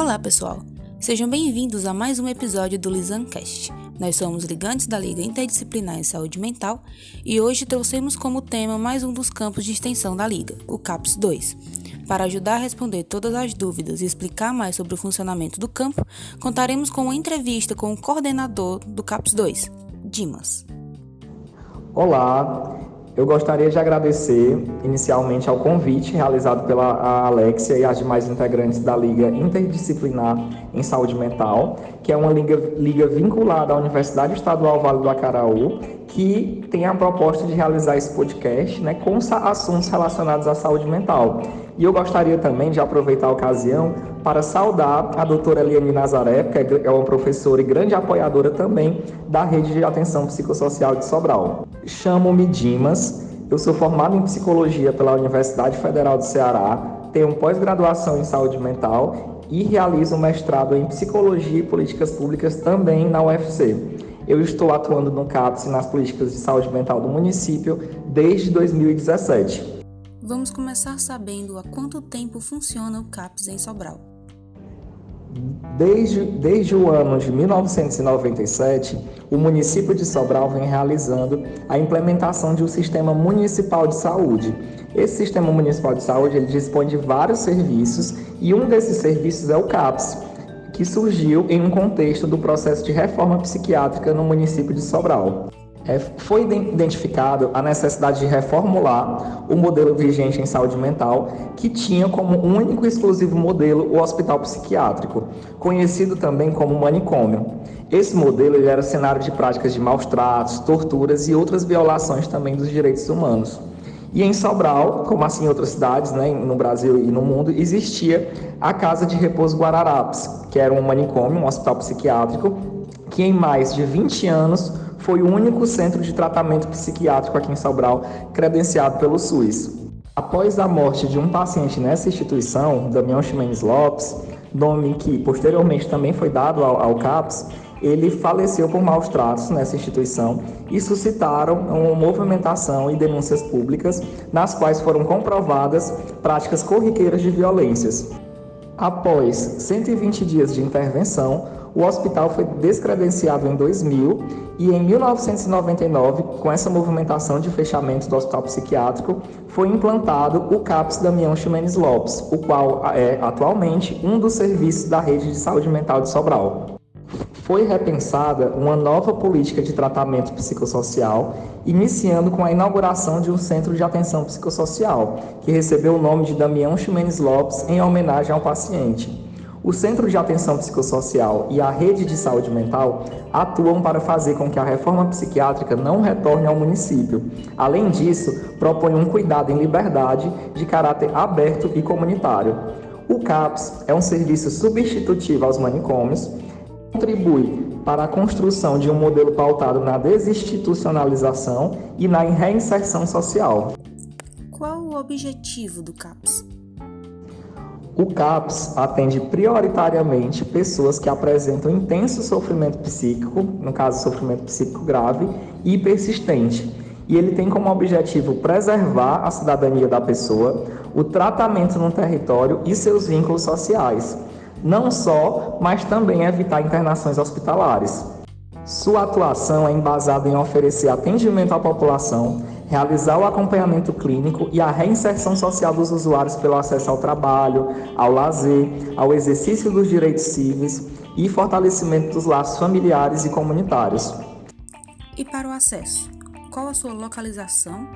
Olá, pessoal! Sejam bem-vindos a mais um episódio do Lisancast. Nós somos ligantes da Liga Interdisciplinar em Saúde Mental e hoje trouxemos como tema mais um dos campos de extensão da Liga, o CAPS 2. Para ajudar a responder todas as dúvidas e explicar mais sobre o funcionamento do campo, contaremos com uma entrevista com o coordenador do CAPS 2, Dimas. Olá, eu gostaria de agradecer inicialmente ao convite realizado pela Alexia e as demais integrantes da Liga Interdisciplinar em Saúde Mental, que é uma liga, liga vinculada à Universidade Estadual Vale do Acaraú, que tem a proposta de realizar esse podcast né, com assuntos relacionados à saúde mental. E eu gostaria também de aproveitar a ocasião para saudar a doutora Eliane Nazaré, que é, é uma professora e grande apoiadora também da Rede de Atenção Psicossocial de Sobral. Chamo-me Dimas, eu sou formado em Psicologia pela Universidade Federal do Ceará, tenho pós-graduação em Saúde Mental e realizo um mestrado em Psicologia e Políticas Públicas também na UFC. Eu estou atuando no CAPS nas políticas de saúde mental do município desde 2017. Vamos começar sabendo há quanto tempo funciona o CAPS em Sobral. Desde, desde o ano de 1997, o município de Sobral vem realizando a implementação de um sistema municipal de saúde. Esse sistema municipal de saúde ele dispõe de vários serviços e um desses serviços é o CAPS, que surgiu em um contexto do processo de reforma psiquiátrica no município de Sobral é, foi identificado a necessidade de reformular o modelo vigente em saúde mental, que tinha como único e exclusivo modelo o hospital psiquiátrico, conhecido também como manicômio. Esse modelo ele era cenário de práticas de maus tratos, torturas e outras violações também dos direitos humanos. E em Sobral, como assim em outras cidades, né, no Brasil e no mundo, existia a Casa de Repouso Guararapes, que era um manicômio, um hospital psiquiátrico, que em mais de 20 anos foi o único centro de tratamento psiquiátrico aqui em Sobral credenciado pelo SUS. Após a morte de um paciente nessa instituição, Damião Ximenes Lopes, nome que posteriormente também foi dado ao, ao CAPS, ele faleceu por maus tratos nessa instituição e suscitaram uma movimentação e denúncias públicas nas quais foram comprovadas práticas corriqueiras de violências. Após 120 dias de intervenção, o hospital foi descredenciado em 2000 e em 1999, com essa movimentação de fechamento do hospital psiquiátrico, foi implantado o CAPS Damião Ximenes Lopes, o qual é atualmente um dos serviços da rede de saúde mental de Sobral. Foi repensada uma nova política de tratamento psicossocial, iniciando com a inauguração de um centro de atenção psicossocial, que recebeu o nome de Damião Ximenes Lopes em homenagem ao paciente. O Centro de Atenção Psicossocial e a Rede de Saúde Mental atuam para fazer com que a reforma psiquiátrica não retorne ao município. Além disso, propõe um cuidado em liberdade de caráter aberto e comunitário. O CAPS é um serviço substitutivo aos manicômios, contribui para a construção de um modelo pautado na desinstitucionalização e na reinserção social. Qual o objetivo do CAPS? O CAPS atende prioritariamente pessoas que apresentam intenso sofrimento psíquico, no caso, sofrimento psíquico grave e persistente. E ele tem como objetivo preservar a cidadania da pessoa, o tratamento no território e seus vínculos sociais. Não só, mas também evitar internações hospitalares. Sua atuação é embasada em oferecer atendimento à população, realizar o acompanhamento clínico e a reinserção social dos usuários pelo acesso ao trabalho, ao lazer, ao exercício dos direitos civis e fortalecimento dos laços familiares e comunitários. E para o acesso, qual a sua localização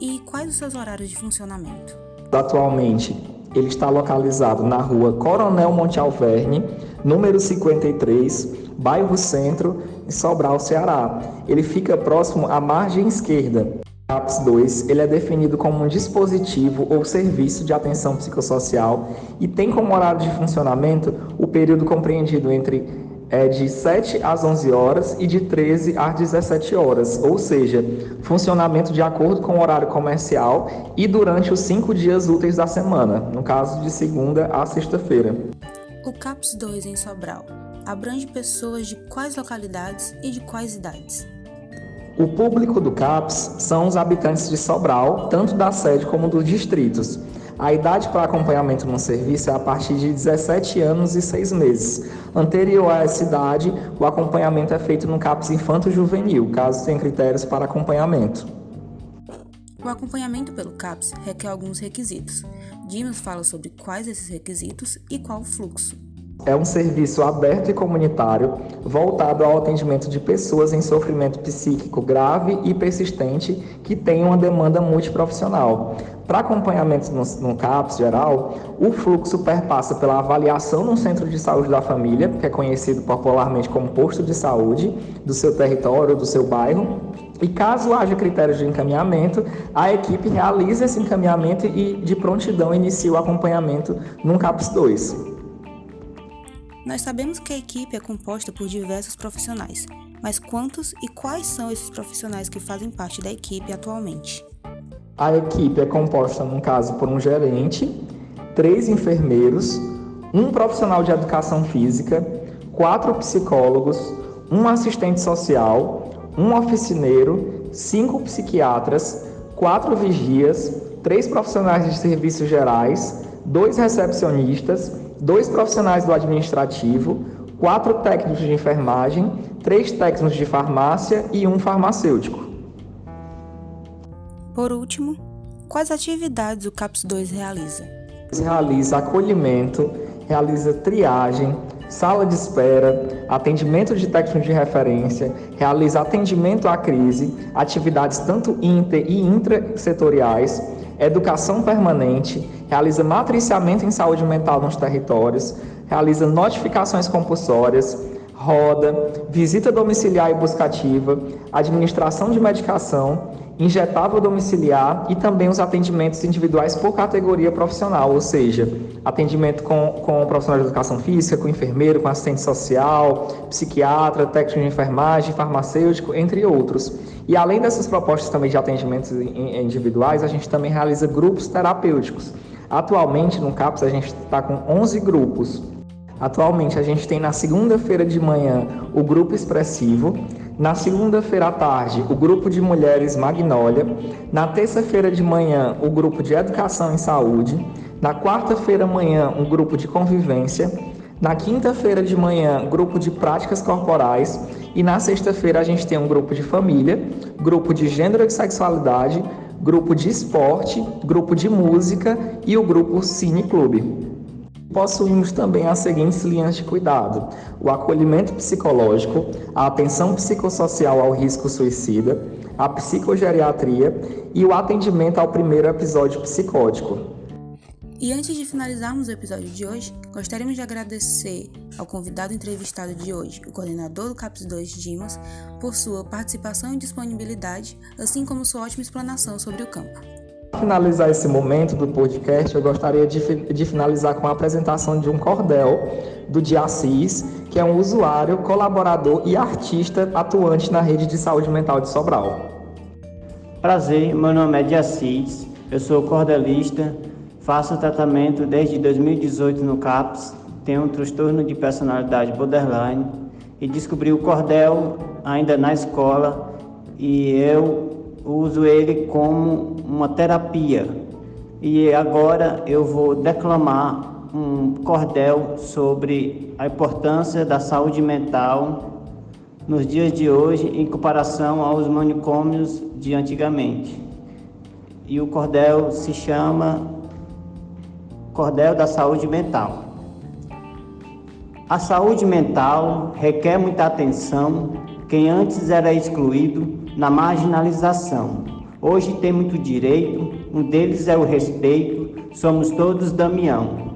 e quais os seus horários de funcionamento? Atualmente, ele está localizado na rua Coronel Monte Alverne, número 53, bairro Centro, em Sobral, Ceará. Ele fica próximo à margem esquerda CAPS 2 ele é definido como um dispositivo ou serviço de atenção psicossocial e tem como horário de funcionamento o período compreendido entre é, de 7 às 11 horas e de 13 às 17 horas, ou seja, funcionamento de acordo com o horário comercial e durante os cinco dias úteis da semana, no caso de segunda a sexta-feira. O CAPS 2 em Sobral abrange pessoas de quais localidades e de quais idades? O público do CAPS são os habitantes de Sobral, tanto da sede como dos distritos. A idade para acompanhamento no serviço é a partir de 17 anos e 6 meses. Anterior a essa idade, o acompanhamento é feito no CAPS infanto-juvenil, caso tenha critérios para acompanhamento. O acompanhamento pelo CAPS requer alguns requisitos. Dimas fala sobre quais esses requisitos e qual o fluxo. É um serviço aberto e comunitário voltado ao atendimento de pessoas em sofrimento psíquico grave e persistente que têm uma demanda multiprofissional. Para acompanhamento no, no CAPS geral, o fluxo perpassa pela avaliação no centro de saúde da família, que é conhecido popularmente como posto de saúde, do seu território, do seu bairro, e caso haja critérios de encaminhamento, a equipe realiza esse encaminhamento e, de prontidão, inicia o acompanhamento no CAPS 2. Nós sabemos que a equipe é composta por diversos profissionais, mas quantos e quais são esses profissionais que fazem parte da equipe atualmente? A equipe é composta, no caso, por um gerente, três enfermeiros, um profissional de educação física, quatro psicólogos, um assistente social, um oficineiro, cinco psiquiatras, quatro vigias, três profissionais de serviços gerais, dois recepcionistas, dois profissionais do administrativo, quatro técnicos de enfermagem, três técnicos de farmácia e um farmacêutico. Por último, quais atividades o CAPS 2 realiza? Realiza acolhimento, realiza triagem, sala de espera, atendimento de técnicos de referência, realiza atendimento à crise, atividades tanto inter e intrasetoriais, educação permanente, realiza matriciamento em saúde mental nos territórios, realiza notificações compulsórias, roda, visita domiciliar e buscativa, administração de medicação, injetável domiciliar e também os atendimentos individuais por categoria profissional, ou seja, atendimento com, com profissional de educação física, com enfermeiro, com assistente social, psiquiatra, técnico de enfermagem, farmacêutico, entre outros. E além dessas propostas também de atendimentos individuais, a gente também realiza grupos terapêuticos. Atualmente, no CAPS, a gente está com 11 grupos. Atualmente, a gente tem na segunda-feira de manhã o grupo expressivo, na segunda-feira à tarde, o grupo de mulheres Magnólia, na terça-feira de manhã, o grupo de educação em saúde, na quarta-feira manhã, um grupo de convivência, na quinta-feira de manhã, grupo de práticas corporais. E na sexta-feira a gente tem um grupo de família, grupo de gênero e sexualidade, grupo de esporte, grupo de música e o grupo Cine Clube. Possuímos também as seguintes linhas de cuidado: o acolhimento psicológico, a atenção psicossocial ao risco suicida, a psicogeriatria e o atendimento ao primeiro episódio psicótico. E antes de finalizarmos o episódio de hoje, gostaríamos de agradecer ao convidado entrevistado de hoje, o coordenador do CAPS 2 Dimas, por sua participação e disponibilidade, assim como sua ótima explanação sobre o campo. Finalizar esse momento do podcast, eu gostaria de, de finalizar com a apresentação de um cordel do Diacis, que é um usuário, colaborador e artista atuante na rede de saúde mental de Sobral. Prazer, meu nome é Diacis, eu sou cordelista Faço tratamento desde 2018 no CAPS, tenho um transtorno de personalidade borderline e descobri o cordel ainda na escola e eu uso ele como uma terapia. E agora eu vou declamar um cordel sobre a importância da saúde mental nos dias de hoje em comparação aos manicômios de antigamente. E o cordel se chama Cordel da Saúde Mental. A saúde mental requer muita atenção. Quem antes era excluído na marginalização, hoje tem muito direito. Um deles é o respeito. Somos todos Damião.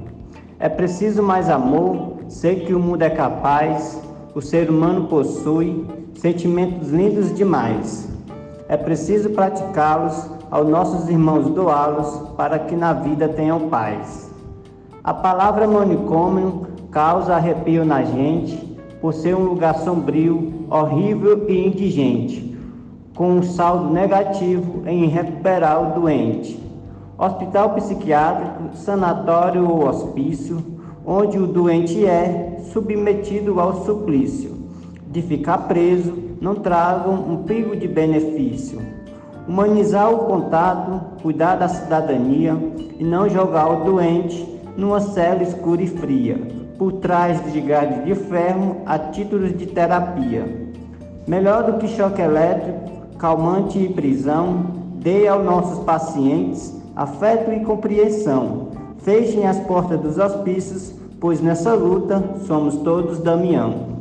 É preciso mais amor. Sei que o mundo é capaz. O ser humano possui sentimentos lindos demais. É preciso praticá-los aos nossos irmãos doá-los para que na vida tenham paz. A palavra manicômio causa arrepio na gente por ser um lugar sombrio, horrível e indigente, com um saldo negativo em recuperar o doente. Hospital psiquiátrico, sanatório ou hospício, onde o doente é submetido ao suplício de ficar preso, não tragam um pingo de benefício. humanizar o contato, cuidar da cidadania e não jogar o doente numa cela escura e fria, por trás de grade de ferro a títulos de terapia. Melhor do que choque elétrico, calmante e prisão, dê aos nossos pacientes afeto e compreensão. Fechem as portas dos hospícios, pois nessa luta somos todos Damião.